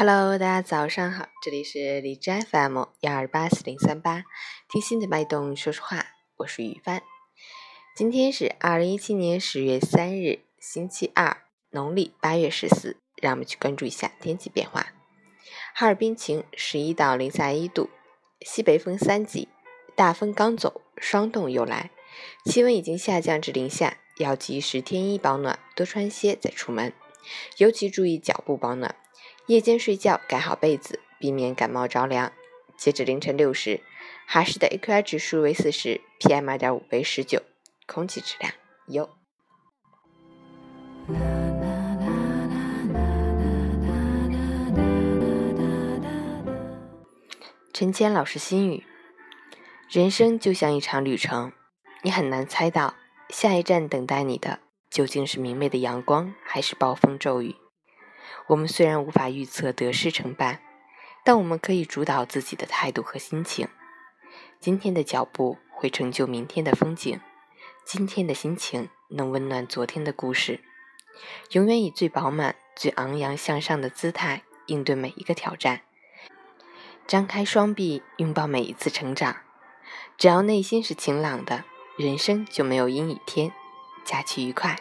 Hello，大家早上好，这里是荔枝 FM 幺二八四零三八，听心的脉动说说话，我是雨帆。今天是二零一七年十月三日，星期二，农历八月十四。让我们去关注一下天气变化。哈尔滨晴，十一到零下一度，西北风三级，大风刚走，霜冻又来，气温已经下降至零下，要及时添衣保暖，多穿些再出门，尤其注意脚部保暖。夜间睡觉盖好被子，避免感冒着凉。截止凌晨六时，哈市的 AQI 指数为四十，PM 二点五为十九，空气质量优。陈谦老师心语：人生就像一场旅程，你很难猜到下一站等待你的究竟是明媚的阳光，还是暴风骤雨。我们虽然无法预测得失成败，但我们可以主导自己的态度和心情。今天的脚步会成就明天的风景，今天的心情能温暖昨天的故事。永远以最饱满、最昂扬向上的姿态应对每一个挑战，张开双臂拥抱每一次成长。只要内心是晴朗的，人生就没有阴雨天。假期愉快！